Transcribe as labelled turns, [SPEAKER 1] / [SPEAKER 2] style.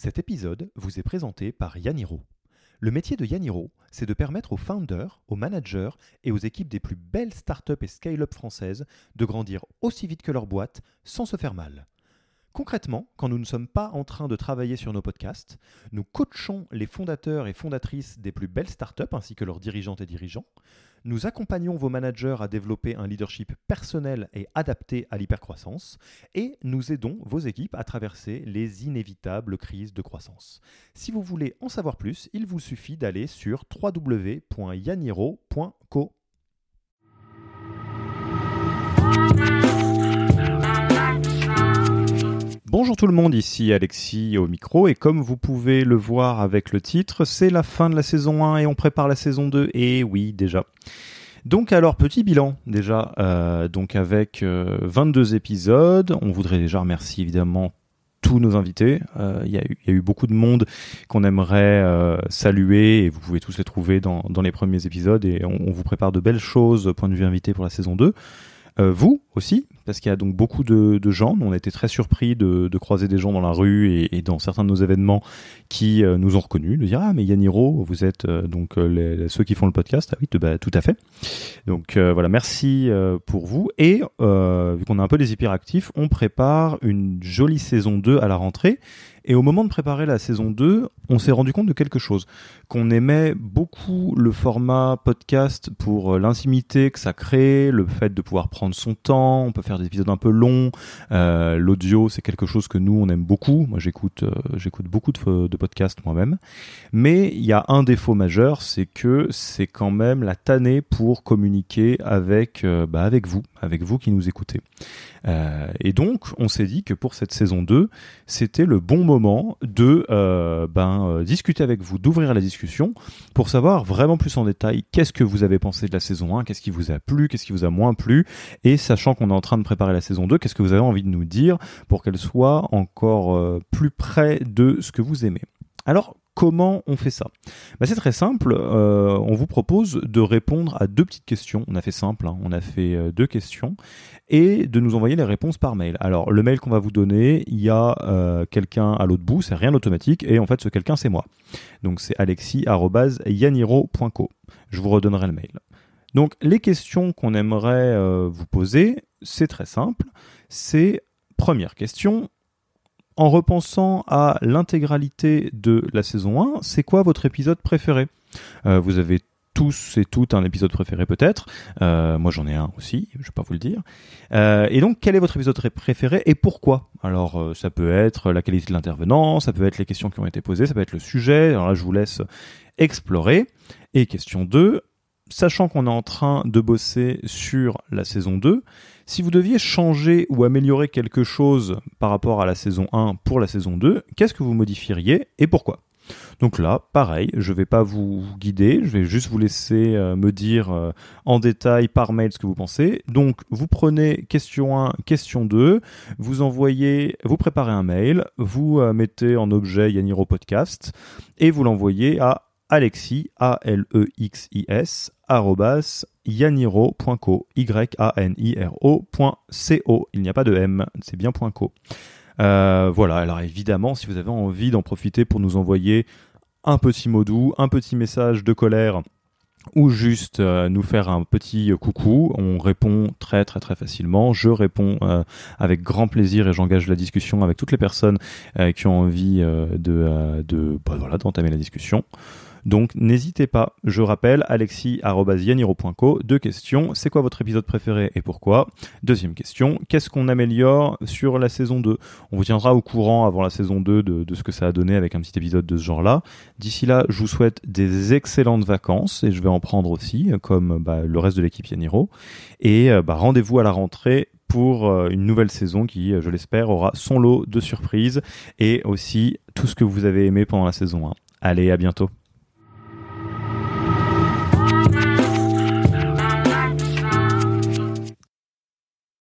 [SPEAKER 1] Cet épisode vous est présenté par Yaniro. Le métier de Yaniro, c'est de permettre aux founders, aux managers et aux équipes des plus belles startups et scale-up françaises de grandir aussi vite que leur boîte sans se faire mal. Concrètement, quand nous ne sommes pas en train de travailler sur nos podcasts, nous coachons les fondateurs et fondatrices des plus belles startups ainsi que leurs dirigeantes et dirigeants. Nous accompagnons vos managers à développer un leadership personnel et adapté à l'hypercroissance et nous aidons vos équipes à traverser les inévitables crises de croissance. Si vous voulez en savoir plus, il vous suffit d'aller sur www.yaniro.co. Bonjour tout le monde, ici Alexis au micro et comme vous pouvez le voir avec le titre, c'est la fin de la saison 1 et on prépare la saison 2 et oui déjà. Donc alors petit bilan déjà, euh, donc avec 22 euh, épisodes, on voudrait déjà remercier évidemment tous nos invités. Euh, il y, y, a eu beaucoup de monde qu'on aimerait saluer et vous pouvez tous les trouver dans, dans les premiers épisodes et on, on, vous prépare de belles choses point de vue invité pour la saison 2. Vous aussi, parce qu'il y a donc beaucoup de, gens. On a été très surpris de, croiser des gens dans la rue et, dans certains de nos événements qui euh, nous ont reconnus, de dire ah mais Yaniro, vous êtes euh, donc euh, ceux qui font le podcast. Ah oui, bah, tout à fait. Donc voilà, merci pour vous. Et vu qu'on a un peu des hyperactifs, on prépare une jolie saison 2 à la rentrée. Et au moment de préparer la saison 2, on s'est rendu compte de quelque chose. Qu'on aimait beaucoup le format podcast pour l'intimité que ça crée, le fait de pouvoir prendre son temps, on peut faire des épisodes un peu longs. Euh, l'audio, c'est quelque chose que nous, on aime beaucoup. Moi, j'écoute, euh, beaucoup de, podcasts moi-même. Mais il y a un défaut majeur, c'est que c'est quand même la tannée pour communiquer avec, euh, bah, avec vous, avec vous qui nous écoutez. et donc, on s'est dit que pour cette saison 2, c'était le bon moment de ben, discuter avec vous, d'ouvrir la discussion pour savoir vraiment plus en détail qu'est-ce que vous avez pensé de la saison 1, qu'est-ce qui vous a plu, qu'est-ce qui vous a moins plu, et sachant qu'on est en train de préparer la saison 2, qu'est-ce que vous avez envie de nous dire pour qu'elle soit encore euh, plus près de ce que vous aimez. Alors, comment on fait ça bah, C'est très simple, euh, on vous propose de répondre à deux petites questions. On a fait simple, hein. on a fait euh, deux questions, et de nous envoyer les réponses par mail. Alors le mail qu'on va vous donner, il y a quelqu'un à l'autre bout, c'est rien d'automatique, et en fait ce quelqu'un c'est moi. Donc c'est alexis.yaniro.co. Je vous redonnerai le mail. Donc les questions qu'on aimerait vous poser, c'est très simple. C'est première question. En repensant à l'intégralité de la saison 1, c'est quoi votre épisode préféré? Euh, Vous avez tous et toutes un épisode préféré peut-être. Euh, moi j'en ai un aussi, je vais pas vous le dire. Euh, et donc quel est votre épisode préféré et pourquoi? Alors ça peut être la qualité de l'intervenant, ça peut être les questions qui ont été posées, ça peut être le sujet. Alors là je vous laisse explorer. Et question 2, sachant qu'on est en train de bosser sur la saison 2, si vous deviez changer ou améliorer quelque chose par rapport à la saison 1 pour la saison 2, qu'est-ce que vous modifieriez et pourquoi? Donc là, pareil, je ne vais pas vous guider, je vais juste vous laisser euh, me dire euh, en détail par mail ce que vous pensez. Donc vous prenez question 1, question 2, vous envoyez, vous préparez un mail, vous euh, mettez en objet Yaniro Podcast et vous l'envoyez à Alexis, A-L-E-X-I-S, yaniro.co, Y-A-N-I-R-O.co. Il n'y a pas de M, c'est bien .co. Euh, voilà, alors évidemment, si vous avez envie d'en profiter pour nous envoyer un petit mot doux, un petit message de colère, ou juste euh, nous faire un petit coucou. On répond très très très facilement. Je réponds euh, avec grand plaisir et j'engage la discussion avec toutes les personnes qui ont envie de, de bah, voilà, d'entamer la discussion. Donc n'hésitez pas, je rappelle, alexis.yaniro.co, deux questions, c'est quoi votre épisode préféré et pourquoi? Deuxième question, qu'est-ce qu'on améliore sur la saison 2 On vous tiendra au courant avant la saison 2 de, ce que ça a donné avec un petit épisode de ce genre-là. D'ici là, je vous souhaite des excellentes vacances et je vais en prendre aussi, comme bah, le reste de l'équipe Yaniro. Et euh, bah, rendez-vous à la rentrée pour euh, une nouvelle saison qui, je l'espère, aura son lot de surprises et aussi tout ce que vous avez aimé pendant la saison 1. Allez, à bientôt.